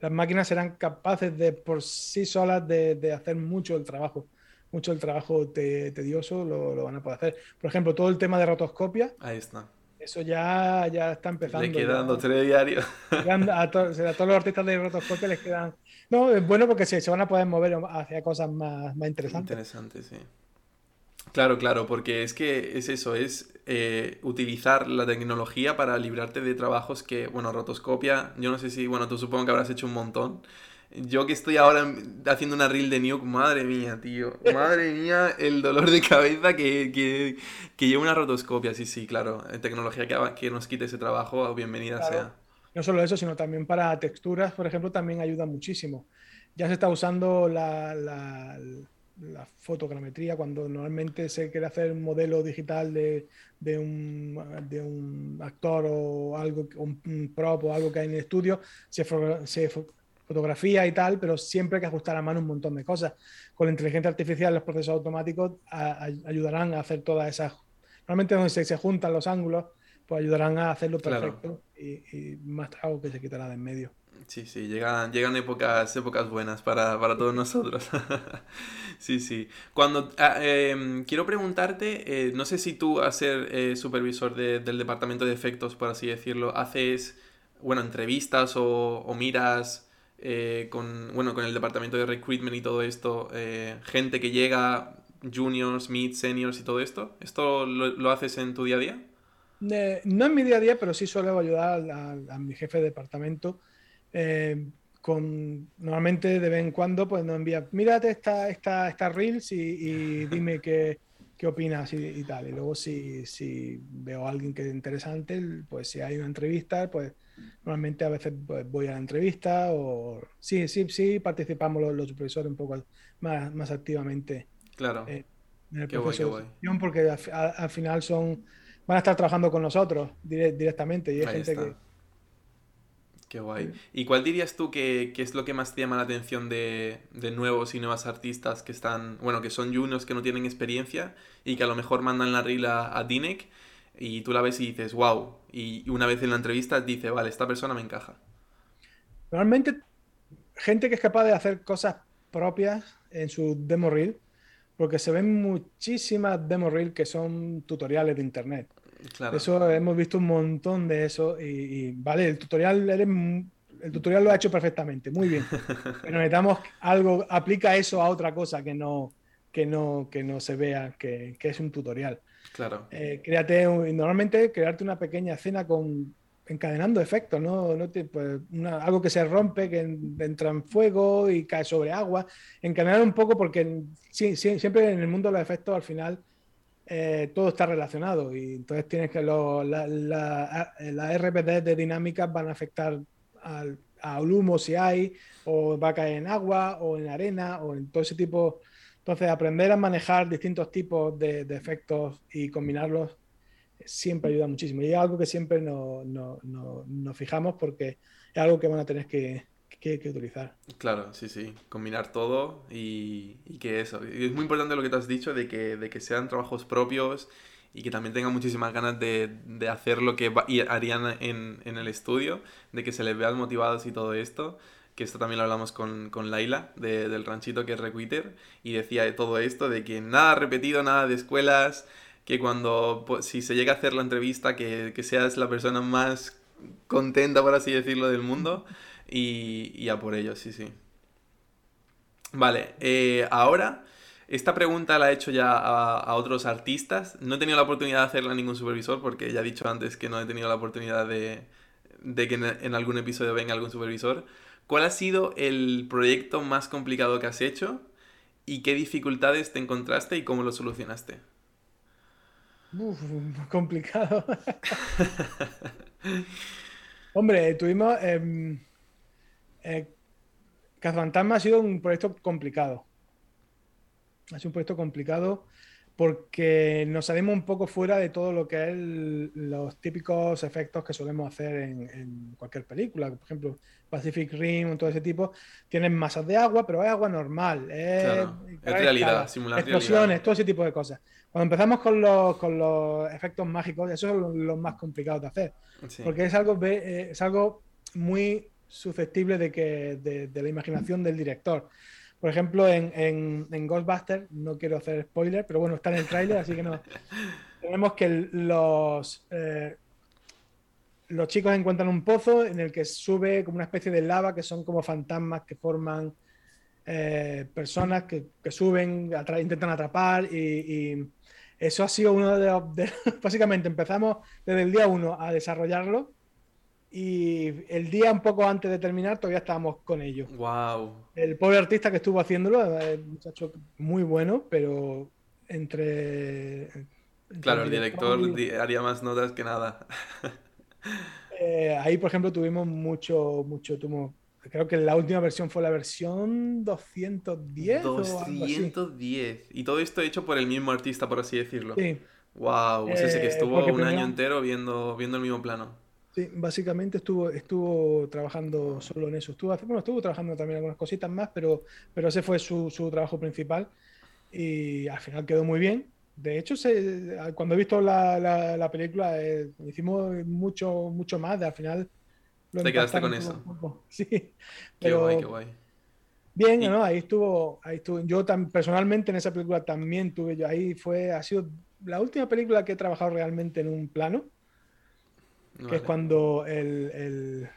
las máquinas serán capaces de por sí solas de, hacer mucho el trabajo. Mucho el trabajo tedioso lo, lo, van a poder hacer. Por ejemplo, todo el tema de rotoscopia. Ahí está eso ya, ya está empezando. Le quedan dos, tres diarios. A, todos los artistas de rotoscopio les quedan. No, es bueno porque se, se van a poder mover hacia cosas más, más interesantes. Interesantes, sí. Claro, claro, porque es que es eso, es eh, utilizar la tecnología para librarte de trabajos que, bueno, rotoscopia, yo no sé si, bueno, tú supongo que habrás hecho un montón, yo que estoy ahora haciendo una reel de Nuke, madre mía, tío. Madre mía, el dolor de cabeza que, que, que lleva una rotoscopia. Sí, sí, claro. Tecnología que, que nos quite ese trabajo, bienvenida sea. No solo eso, sino también para texturas, por ejemplo, también ayuda muchísimo. Ya se está usando la, la, la fotogrametría cuando normalmente se quiere hacer un modelo digital de, de, un, de un actor o algo, un prop o algo que hay en el estudio, se, se fotografía y tal, pero siempre hay que ajustar a mano un montón de cosas. Con la inteligencia artificial, los procesos automáticos ayudarán a hacer todas esas. Normalmente donde se, juntan los ángulos, pues ayudarán a hacerlo perfecto y, más trabajo que se quitará de en medio. Sí, sí, llegan, llegan épocas, épocas buenas para, todos nosotros. (laughs) sí, sí. Cuando ah, em, quiero preguntarte, eh, no sé si tú, a ser eh, supervisor del departamento de efectos, por así decirlo, haces, bueno, entrevistas o, o miras eh, con, bueno, con el departamento de recruitment y todo esto, eh, gente que llega, juniors, mid, seniors y todo esto? ¿Esto lo, haces en tu día a día? no en mi día a día, pero sí suelo ayudar a, mi jefe de departamento. Eh, con, normalmente de vez en cuando pues nos envía, mírate esta, esta, esta reels y, (laughs) dime qué, qué opinas y, tal. Y luego si, si veo a alguien que es interesante, pues si hay una entrevista, pues Normalmente a veces pues, voy a la entrevista o sí, sí, sí, participamos los, supervisores un poco más, más activamente. Claro. Eh, en el proceso porque al, final son van a estar trabajando con nosotros directamente y hay gente que Qué guay. ¿Y cuál dirías tú que, es lo que más te llama la atención de, nuevos y nuevas artistas que están, bueno, que son juniors que no tienen experiencia y que a lo mejor mandan la reel a, Dinec y tú la ves y dices, wow. Y una vez en la entrevista dice, vale, esta persona me encaja. Normalmente, gente que es capaz de hacer cosas propias en su demo reel, porque se ven muchísimas demo reel que son tutoriales de internet. Claro. Eso hemos visto un montón de eso y, vale, el tutorial el tutorial lo ha hecho perfectamente, muy bien. (laughs) Pero necesitamos algo, aplica eso a otra cosa que no, que no, que no se vea que, que es un tutorial. Claro. Eh, créate, normalmente crearte una pequeña escena con encadenando efectos, ¿no? no pues, algo que se rompe, que entra en fuego y cae sobre agua. Encadenar un poco porque siempre en el mundo de los efectos al final eh, todo está relacionado y entonces tienes que lo, la, la, la, RPD de dinámicas van a afectar al, al humo si hay, o va a caer en agua o en arena o en todo ese tipo entonces, aprender a manejar distintos tipos de, efectos y combinarlos siempre ayuda muchísimo. Y es algo que siempre nos fijamos porque es algo que van a tener que, utilizar. Claro, sí, sí. Combinar todo y, que eso. Y es muy importante lo que te has dicho de que, de que sean trabajos propios y que también tengan muchísimas ganas de, hacer lo que harían en, en, el estudio, de que se les vean motivados y todo esto que esto también lo hablamos con, con Laila, del ranchito que es Requitter, y decía de todo esto, de que nada repetido, nada de escuelas, que cuando, pues, si se llega a hacer la entrevista, que, que seas la persona más contenta, por así decirlo, del mundo, y, y a por ello, sí, sí. Vale, eh, ahora... Esta pregunta la he hecho ya a, a, otros artistas. No he tenido la oportunidad de hacerla a ningún supervisor porque ya he dicho antes que no he tenido la oportunidad de, de que en, algún episodio venga algún supervisor. ¿Cuál ha sido el proyecto más complicado que has hecho y qué dificultades te encontraste y cómo lo solucionaste? Uf, (laughs) complicado. (laughs) Hombre, tuvimos. Eh, eh, Cazafantasma ha sido un proyecto complicado. Ha sido un proyecto complicado porque nos salimos un poco fuera de todo lo que es los típicos efectos que solemos hacer en, cualquier película. Por ejemplo, Pacific Rim o todo ese tipo, tienen masas de agua, pero es agua normal. Es, realidad, simular explosiones, todo ese tipo de cosas. Cuando empezamos con los, con los efectos mágicos, eso es lo, más complicado de hacer. Porque es algo, eh, es algo muy susceptible de, que, de la imaginación del director. Por ejemplo, en, en, Ghostbusters, no quiero hacer spoiler, pero bueno, está en el tráiler, así que no. (laughs) Tenemos que los, eh, los chicos encuentran un pozo en el que sube como una especie de lava, que son como fantasmas que forman eh, personas que, suben, intentan atrapar y, eso ha sido uno de, de, (laughs) Básicamente empezamos desde el día uno a desarrollarlo y el día un poco antes de terminar todavía estábamos con ellos. Wow. El pobre artista que estuvo haciéndolo, muchacho muy bueno, pero entre... claro, el director haría más notas que nada. (laughs) Eh, ahí, por ejemplo, tuvimos mucho, mucho, tuvo, creo que la última versión fue la versión 210. 210. Y todo esto hecho por el mismo artista, por así decirlo. Sí. Wow, o sea, que eh, estuvo un año entero viendo, viendo el mismo plano. Sí, básicamente estuvo, estuvo trabajando solo en eso. Estuvo, bueno, estuvo trabajando también algunas cositas más, pero, pero ese fue su, su trabajo principal y al final quedó muy bien. De hecho, se, cuando he visto la, la, película, eh, hicimos mucho, mucho más. De, al final lo Te quedaste con eso. (laughs) Sí. Qué guay, qué guay. Bien, ¿no? Ahí estuvo, ahí estuvo. Yo tan, personalmente en esa película también tuve yo. Ahí fue, ha sido la última película que he trabajado realmente en un plano que es cuando el, el,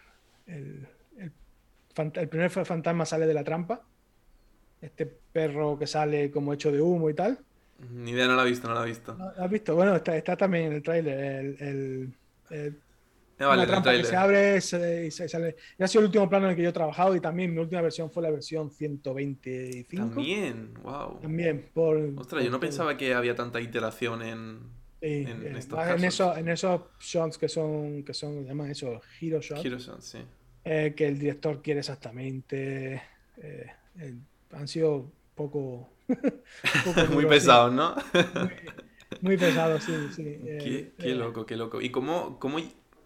el, primer fantasma sale de la trampa. Este perro que sale como hecho de humo y tal. Ni idea, no la he visto, no la he visto. ¿No has visto? Bueno, está, está también en el tráiler. El, la trampa que se abre y se sale. ha sido el último plano en el que yo he trabajado y también mi última versión fue la versión 125. También, wow. También, por. Ostras, yo no pensaba que había tanta iteración en en, eh, en, eso, en esos shots que son, que son, llaman eso, hero shots. Hero shots, sí. Eh, que el director quiere exactamente. Eh, han sido poco. (laughs) (laughs) muy pesados, ¿no? muy, pesados, sí, sí. (laughs) Qué, qué, loco, qué loco. ¿Y cómo, cómo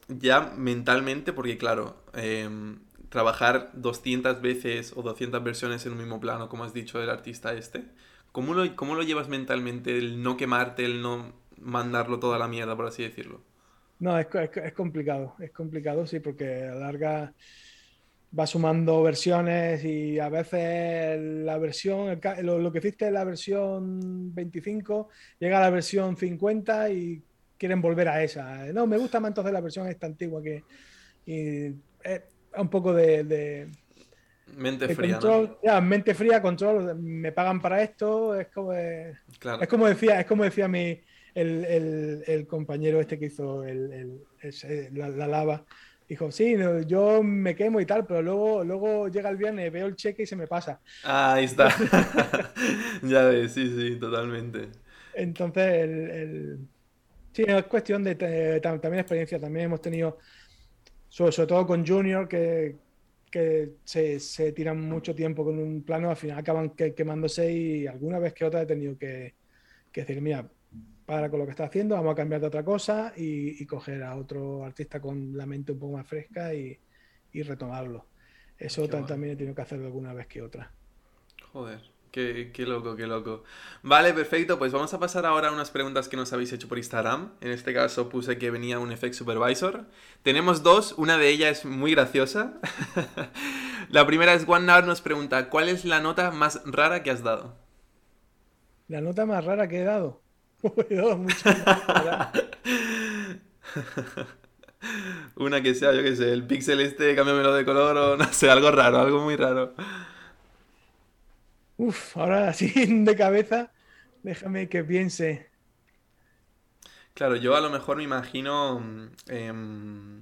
ya mentalmente, porque claro, em, trabajar 200 veces o 200 versiones en un mismo plano, como has dicho del artista este, ¿cómo lo, cómo lo llevas mentalmente? El no quemarte, el no mandarlo toda la mierda, por así decirlo. No, es, es, complicado, es complicado, sí, porque a larga va sumando versiones y a veces la versión, lo, que hiciste en la versión 25 llega a la versión 50 y quieren volver a esa. No, me gusta más entonces la versión esta antigua que y es un poco de, mente fría. ya, mente fría, control, me pagan para esto, es como, es como decía, es como decía mi, el, el, compañero este que hizo el, la, lava, dijo, sí, yo me quemo y tal, pero luego, luego llega el viernes, veo el cheque y se me pasa. Ah, ahí está. (laughs) (laughs) ya ves, sí, sí, totalmente. Entonces, el, sí, es cuestión de, también experiencia. También hemos tenido, sobre, todo con Junior, que, que se, se, tiran mucho tiempo con un plano, al final acaban quemándose y alguna vez que otra he tenido que, que decir, mira, para con lo que está haciendo, vamos a cambiar de otra cosa y, coger a otro artista con la mente un poco más fresca y, retomarlo. Eso también he tenido que hacer alguna vez que otra. Joder, qué, loco, qué loco. Vale, perfecto, pues vamos a pasar ahora a unas preguntas que nos habéis hecho por Instagram. En este caso puse que venía un Effect Supervisor. Tenemos dos, una de ellas es muy graciosa. (laughs) la primera es One nos pregunta, ¿cuál es la nota más rara que has dado? La nota más rara que he dado. (laughs) (laughs) Una que sea, yo que sé, el pixel este, cámbiamelo de color o no sé, algo raro, algo muy raro. Uf, ahora (laughs) así de cabeza, déjame que piense. Claro, yo a lo mejor me imagino, em,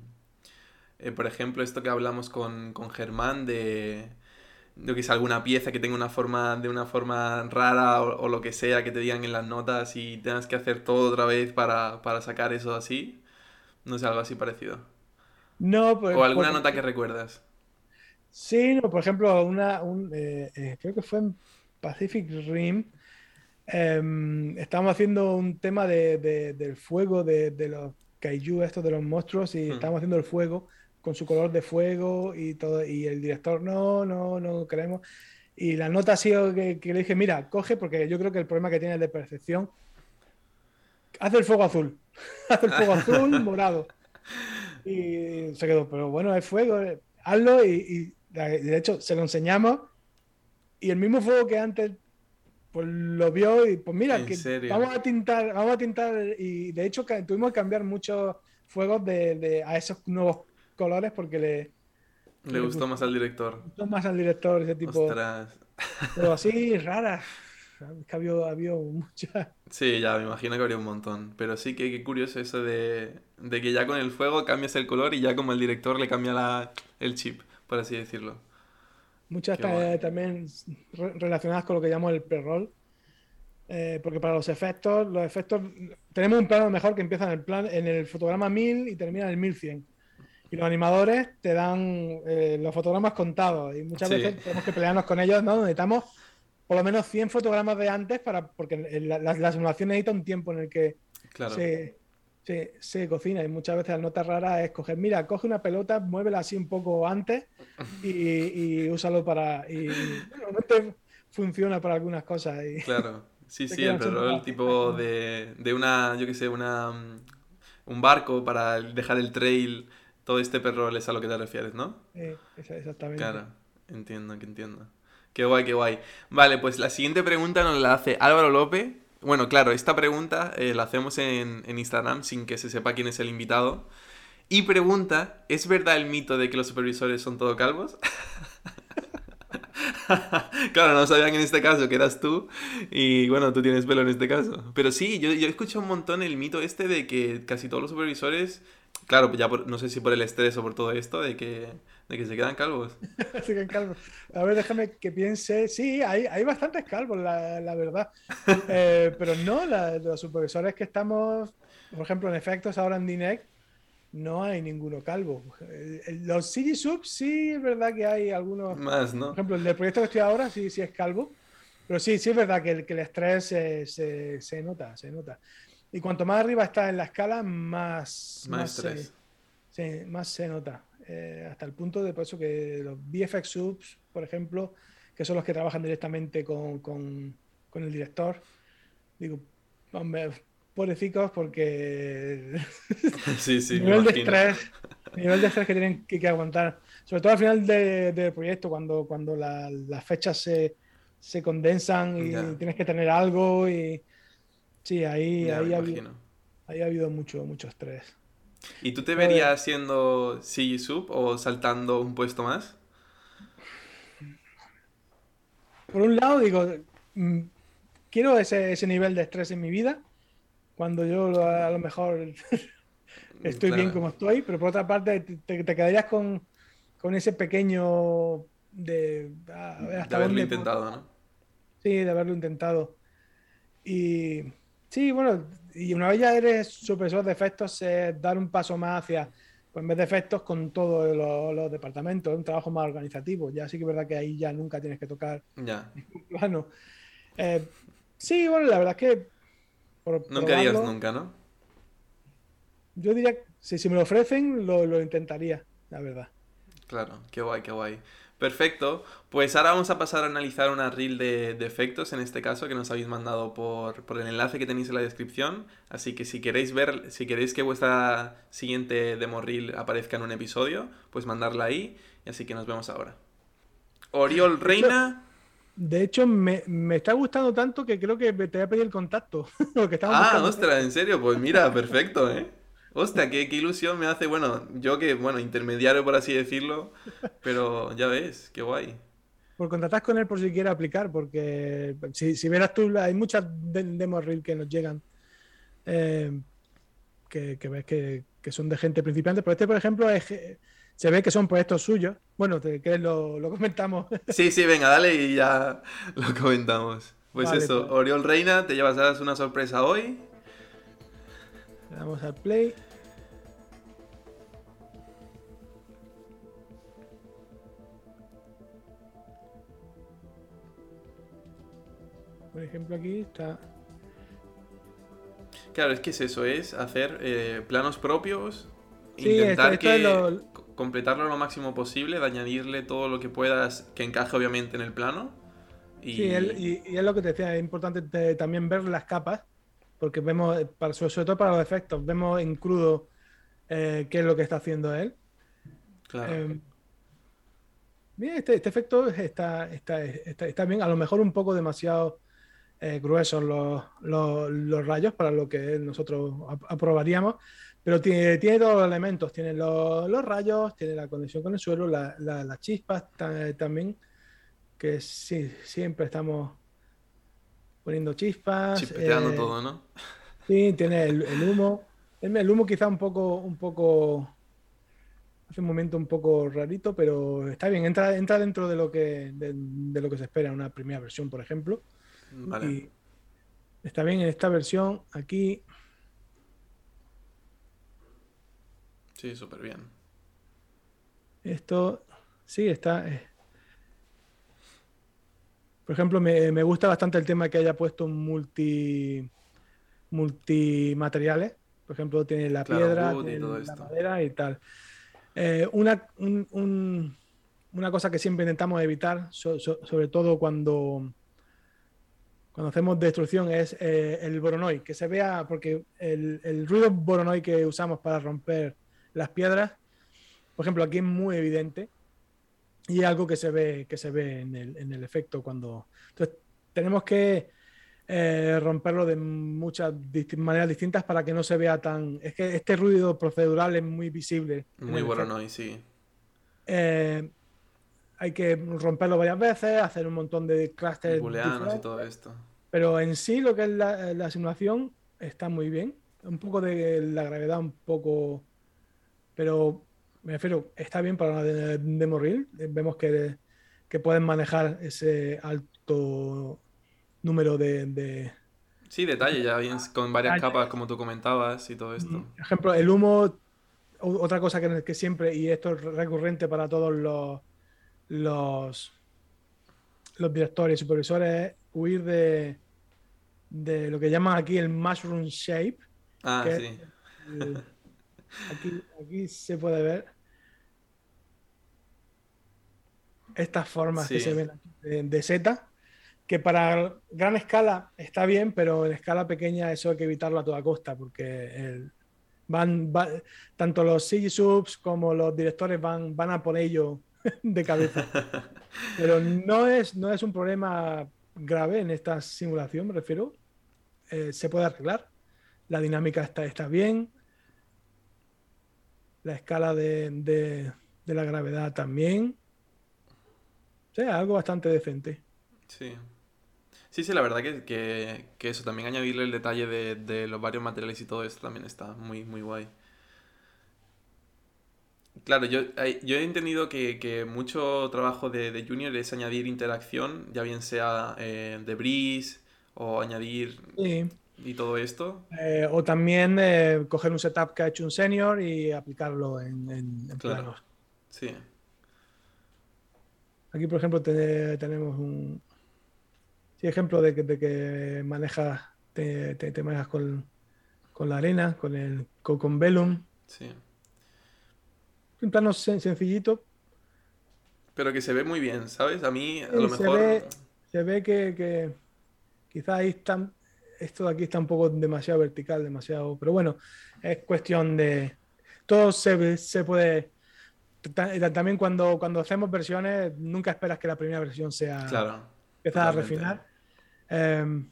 eh, por ejemplo, esto que hablamos con, con Germán de yo que sé, alguna pieza que tenga una forma de una forma rara o, lo que sea que te digan en las notas y tengas que hacer todo otra vez para, para sacar eso así. No sé, algo así parecido. No, pues, O alguna nota que recuerdas. Sí, no, por ejemplo, una, un, eh, eh, creo que fue en Pacific Rim. em, estábamos haciendo un tema de, de- del fuego de, de los kaiju, estos de los monstruos, y Hmm. estábamos haciendo el fuego con su color de fuego y todo. Y el director, no, no, no queremos. Y la nota ha sido que, que le dije, mira, coge, porque yo creo que el problema que tiene es de percepción. Haz el fuego azul. (laughs) Haz el fuego azul, (laughs) morado. Y se quedó, pero bueno, es fuego, eh, hazlo. Y, y de hecho, se lo enseñamos. Y el mismo fuego que antes, pues lo vio y pues mira, ¿En que vamos a tintar, vamos a tintar. Y de hecho, tuvimos que cambiar muchos fuegos de, de- a esos nuevos colores porque le Le gustó más al director. gustó más al director ese tipo. Ostras. (laughs) Pero así, raras. Es que había, había muchas. Sí, ya me imagino que habría un montón. Pero sí que qué curioso eso de, de que ya con el fuego cambias el color y ya como el director le cambia la, el chip, por así decirlo. Muchas también re- relacionadas con lo que llamo el pre-roll. Eh, porque para los efectos, los efectos, tenemos un plano mejor que empieza en el, plan, en el fotograma 1000 y termina en el 1100. Y los animadores te dan eh, los fotogramas contados y muchas Sí. veces tenemos que pelearnos con ellos, ¿no? Necesitamos por lo menos 100 fotogramas de antes para, porque la, la, la simulación necesita un tiempo en el que Claro. se, se, se cocina y muchas veces la nota rara es coger, mira, coge una pelota, muévela así un poco antes y, y úsalo para... Y, y, normalmente funciona para algunas cosas. Y, Claro. Sí, (laughs) sí, el tipo de, de una, yo qué sé, una, un barco para dejar el trail. Todo este pre-roll es a lo que te refieres, ¿no? eh, exactamente. Claro, entiendo, que entiendo. Qué guay, qué guay. Vale, pues la siguiente pregunta nos la hace Álvaro López. Bueno, claro, esta pregunta eh, la hacemos en, en Instagram sin que se sepa quién es el invitado. Y pregunta, ¿es verdad el mito de que los supervisores son todo calvos? (laughs) claro, no sabían en este caso que eras tú y bueno, tú tienes pelo en este caso. Pero sí, yo, yo he escuchado un montón el mito este de que casi todos los supervisores, claro, ya por- no sé si por el estrés o por todo esto, de que, de que se quedan calvos. (laughs) Así que calvo. A ver, déjame que piense. Sí, hay, hay bastantes calvos, la, la verdad. (laughs) Eh, pero no, la- los supervisores que estamos, por ejemplo, en efectos ahora en Dinect, no hay ninguno calvo. Eh, eh, Los CG subs sí es verdad que hay algunos. Más, Por ¿no? ejemplo, el del proyecto que estoy ahora sí, sí es calvo. Pero sí, sí es verdad que el, que el estrés se, se- se nota, se nota. Y cuanto más arriba está en la escala, más, Más se- estrés. Sí, más se nota. Eh, hasta el punto de por eso que los VFX subs, por ejemplo, que son los que trabajan directamente con, con- con el director, digo, hombre, pobrecicos, porque (laughs) Sí, sí, nivel de estrés, el nivel de estrés que tienen que, que aguantar, sobre todo al final de- del proyecto, cuando, cuando la- las fechas se, se condensan y Ya. tienes que tener algo y sí, ahí, Ya, ahí, ha, habido, imagino. ahí ha habido mucho, mucho estrés. ¿Y tú te verías siendo CG Sub o saltando un puesto más? por un lado digo, mm, quiero ese, ese nivel de estrés en mi vida, cuando yo lo- a lo mejor (laughs) estoy bien como estoy, pero por otra parte te, te- quedarías con, con ese pequeño de, a ver De haberlo dónde intentado, ¿no? Sí, de haberlo intentado. Y sí, bueno, y una vez ya eres supervisor de efectos, es dar un paso más hacia, pues en vez de efectos, con todos los, los departamentos, es un trabajo más organizativo. Ya sí que es verdad que ahí ya nunca tienes que tocar Ya. (laughs) plano. Eh, sí, bueno, la verdad es que. por Nunca digas nunca, ¿no? Yo diría que si, si me lo ofrecen, lo, lo intentaría, la verdad. Claro, qué guay, qué guay. Perfecto, pues ahora vamos a pasar a analizar una reel de, de efectos, en este caso, que nos habéis mandado por, por el enlace que tenéis en la descripción. Así que si queréis ver, si queréis que vuestra siguiente demo reel aparezca en un episodio, pues mandarla ahí. Y así que nos vemos ahora. Oriol Reina. De hecho, me, me está gustando tanto que creo que te voy a pedir el contacto. (laughs) Ah, buscando- ostras, en serio, pues mira, perfecto, ¿eh? Hostia, qué, qué ilusión me hace, bueno, yo que, bueno, intermediario por así decirlo, pero ya ves, qué guay. por contactar con él por si quiere aplicar, porque si, si verás tú, hay muchas de- demos reel que nos llegan eh, que, que ves que, que son de gente principiante, pero este, por ejemplo, es, se ve que son proyectos suyos. Bueno, que lo, lo, comentamos. (laughs) Sí, sí, venga, dale y ya lo comentamos. Pues eso, pues. Oriol Reina, te llevas una sorpresa hoy. Le damos al play. Por ejemplo, aquí está. Claro, es que es eso, es hacer eh, planos propios, intentar que completarlo lo máximo posible, de añadirle todo lo que puedas que encaje obviamente en el plano. Y... Sí, y, es lo que te decía, es importante también ver las capas, porque vemos, sobre todo para los efectos, vemos en crudo eh, qué es lo que está haciendo él. Claro. Eh, este, este, efecto está, está, está, bien, a lo mejor un poco demasiado eh, gruesos los, los, rayos para lo que nosotros aprobaríamos, pero tiene, tiene todos los elementos, tiene los, los, rayos, tiene la conexión con el suelo, las chispas también, que sí, siempre estamos poniendo chispas. Chispeteando eh, todo, ¿no? Sí, tiene el, humo. El, humo quizá un poco, un poco hace un momento un poco rarito, pero está bien, entra, entra dentro de lo que de, de, lo que se espera en una primera versión, por ejemplo está bien en esta versión. Aquí. Sí, súper bien. Esto sí está. Eh. Por ejemplo, me, gusta bastante el tema que haya puesto multi multimateriales. Por ejemplo, tiene la piedra, la madera y tal. Eh, una, una cosa que siempre intentamos evitar, sobre todo cuando cuando hacemos destrucción es eh, el Voronoi, que se vea, porque el, ruido Voronoi que usamos para romper las piedras, por ejemplo, aquí es muy evidente y es algo que se ve, que se ve en, el, efecto cuando... Entonces, tenemos que eh, romperlo de muchas maneras distintas para que no se vea tan... Es que este ruido procedural es muy visible. Muy Voronoi, sí. Eh, hay que romperlo varias veces, hacer un montón de clusters. y todo esto. Pero en sí lo que es la, simulación está muy bien. Un poco de la gravedad, un poco... Pero me refiero, está bien para de, de morir. Vemos que, que, pueden manejar ese alto número de... Sí, detalle, ya bien con varias capas como tú comentabas y todo esto. Por ejemplo, el humo, otra cosa que, que siempre, y esto es recurrente para todos los los, los directores y supervisores huir de, de lo que llaman aquí el mushroom shape. Ah, sí. aquí, aquí, se puede ver estas formas que se ven aquí de, Z, que para gran escala está bien, pero en escala pequeña eso hay que evitarlo a toda costa, porque van, tanto los CG subs como los directores van, van a por ello (laughs) de cabeza. (laughs) Pero no es, no es un problema grave en esta simulación, me refiero. Eh, se puede arreglar. La dinámica está, está bien. La escala de, la gravedad también. O sea, algo bastante decente. Sí. Sí, sí, la verdad que, eso, también añadirle el detalle de, de, los varios materiales y todo esto también está muy, muy guay. Claro, yo, yo he entendido que, mucho trabajo de, Junior es añadir interacción, ya bien sea eh, de Breeze o añadir y todo esto. Eh, o también eh, coger un setup que ha hecho un senior y aplicarlo en, en, planos. Sí. Aquí, por ejemplo, tenemos un sí, ejemplo de que, de que manejas, te, te, manejas con, con, la arena, con el con Velum. Sí un plano sencillito. Pero que se ve muy bien, ¿sabes? A mí, a lo mejor. se ve que, que quizás ahí están. Esto de aquí está un poco demasiado vertical, demasiado. Pero bueno, es cuestión de. Todo se, se puede. También cuando, cuando hacemos versiones, nunca esperas que la primera versión sea. Claro. Empezar a refinar. Em,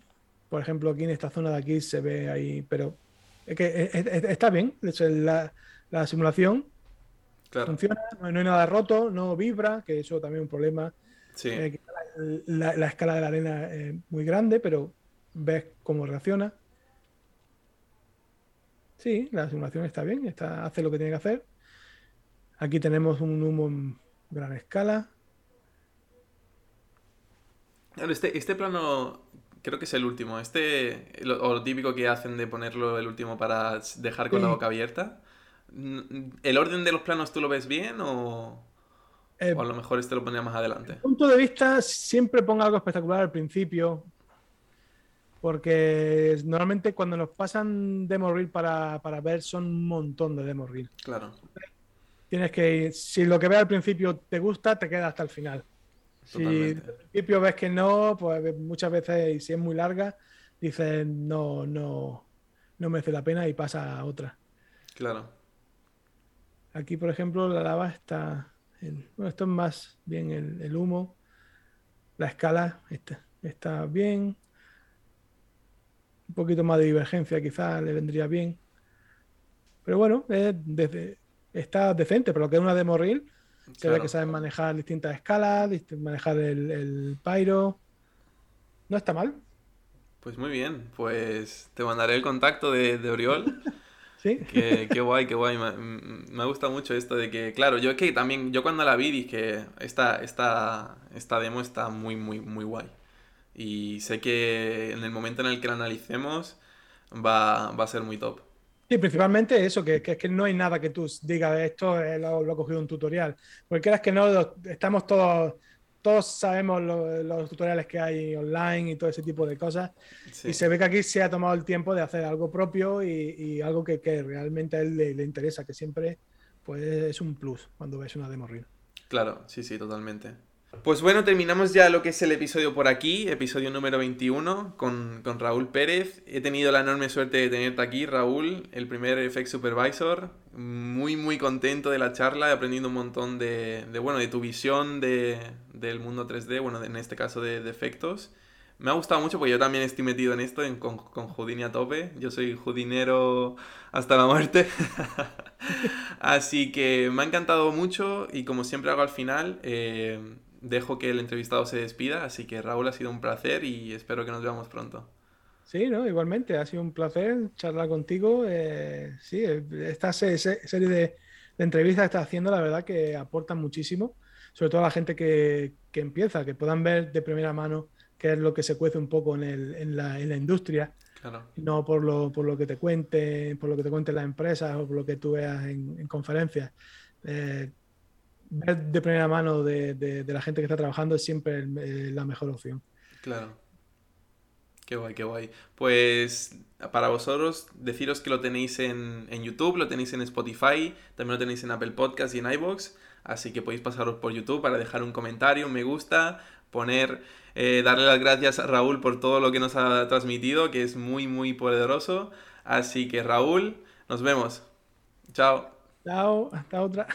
por ejemplo, aquí en esta zona de aquí se ve ahí, pero es que está bien. La, la simulación Funciona, no, hay nada roto, no vibra, que eso también es un problema. Eh, la, escala de la arena es muy grande, pero ves cómo reacciona. Sí, la simulación está bien, está, hace lo que tiene que hacer. Aquí tenemos un humo en gran escala. Este, este plano creo que es el último. Este, lo, o lo típico que hacen de ponerlo el último para dejar con la boca abierta. ¿El orden de los planos tú lo ves bien o, Eh, o a lo mejor este lo pondría más adelante? punto de vista, siempre pongo algo espectacular al principio. Porque normalmente cuando nos pasan demo reel para, para ver son un montón de demo reel. Claro, Tienes que, si lo que ves al principio te gusta, te queda hasta el final. Si totalmente. al principio ves que no, pues muchas veces, y si es muy larga, dices no, no, no merece la pena y pasa a otra. Claro, Aquí, por ejemplo, la lava está. en- bueno, esto es más bien el, el humo. La escala está, está bien. Un poquito más de divergencia quizás le vendría bien. Pero bueno, es desde- está decente, pero lo que es una demo reel. Se ve que saben manejar distintas escalas, manejar el, el pyro. No está mal, Pues muy bien, pues te mandaré el contacto de, de Oriol. (laughs) ¿sí? Qué, qué guay, qué guay. Me, me gusta mucho esto de que, claro, yo es que también, yo cuando la vi dije, esta, esta, esta demo está muy, muy, muy guay. Y sé que en el momento en el que la analicemos va, va a ser muy top. Sí, principalmente eso, que, que es que no hay nada que tú digas, esto eh, lo, lo he cogido un tutorial. Porque quieras que no, estamos todos, todos sabemos lo- los tutoriales que hay online y todo ese tipo de cosas. Sí, Y se ve que aquí se ha tomado el tiempo de hacer algo propio y, y algo que, que realmente a él le, le interesa, que siempre pues, es un plus cuando ves una demo reel. Claro, sí, sí, totalmente. Pues bueno, terminamos ya lo que es el episodio por aquí, episodio número 21, con, con Raúl Pérez. He tenido la enorme suerte de tenerte aquí, Raúl, el primer FX Supervisor. Muy, muy contento de la charla, he aprendido un montón de, bueno, de tu visión de, del mundo 3D, bueno, en este caso de, de efectos. Me ha gustado mucho porque yo también estoy metido en esto, con, con a tope. Yo soy Houdinero hasta la muerte. (laughs) Así que me ha encantado mucho y como siempre hago al final, eh, dejo que el entrevistado se despida. Así que Raúl, ha sido un placer y espero que nos veamos pronto. Sí, ¿no? Igualmente, ha sido un placer charlar contigo. eh, sí, esta se- se- serie de, de entrevistas que estás haciendo, la verdad que aportan muchísimo, sobre todo a la gente que, que empieza, que puedan ver de primera mano qué es lo que se cuece un poco en, el- en la, en la industria, Claro, no por lo, por lo que te cuente, por lo que te cuenten las empresas o por lo que tú veas en, en conferencias. Eh, ver de primera mano de, de- de la gente que está trabajando es siempre eh, la mejor opción. claro. Qué guay, qué guay. Pues para vosotros, deciros que lo tenéis en, en YouTube, lo tenéis en Spotify, también lo tenéis en Apple Podcast y en iBox. Así que podéis pasaros por YouTube para dejar un comentario, un me gusta, poner, eh, darle las gracias a Raúl por todo lo que nos ha transmitido, que es muy, muy poderoso. Así que Raúl, nos vemos. Chao. Chao, hasta otra.